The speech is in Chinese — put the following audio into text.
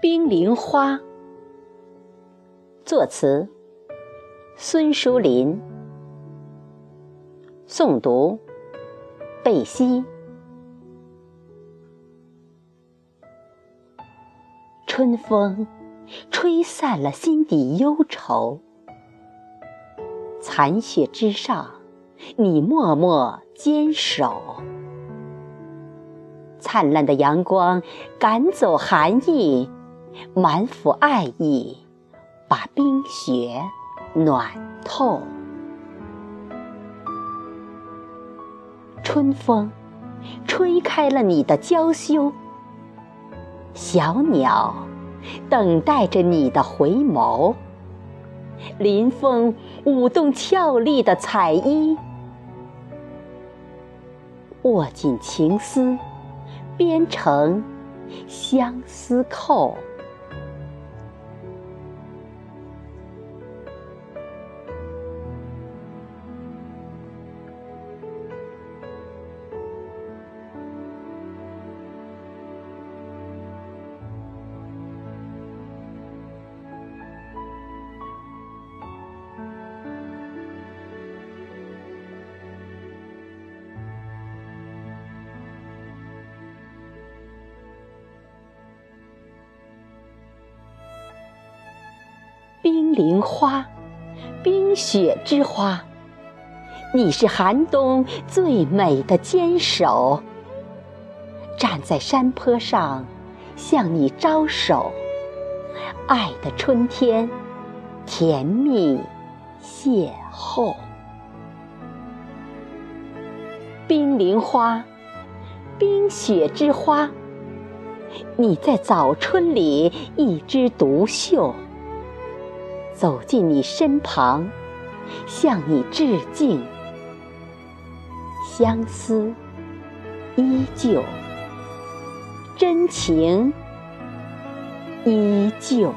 冰凌花，作词孙淑林，诵读贝西。春风吹散了心底忧愁，残雪之上，你默默坚守。灿烂的阳光赶走寒意。满腹爱意，把冰雪暖透。春风吹开了你的娇羞，小鸟等待着你的回眸。林风舞动俏丽的彩衣，握紧情丝，编成相思扣。冰凌花，冰雪之花，你是寒冬最美的坚守。站在山坡上，向你招手，爱的春天，甜蜜邂逅。冰凌花，冰雪之花，你在早春里一枝独秀。走进你身旁，向你致敬。相思依旧，真情依旧。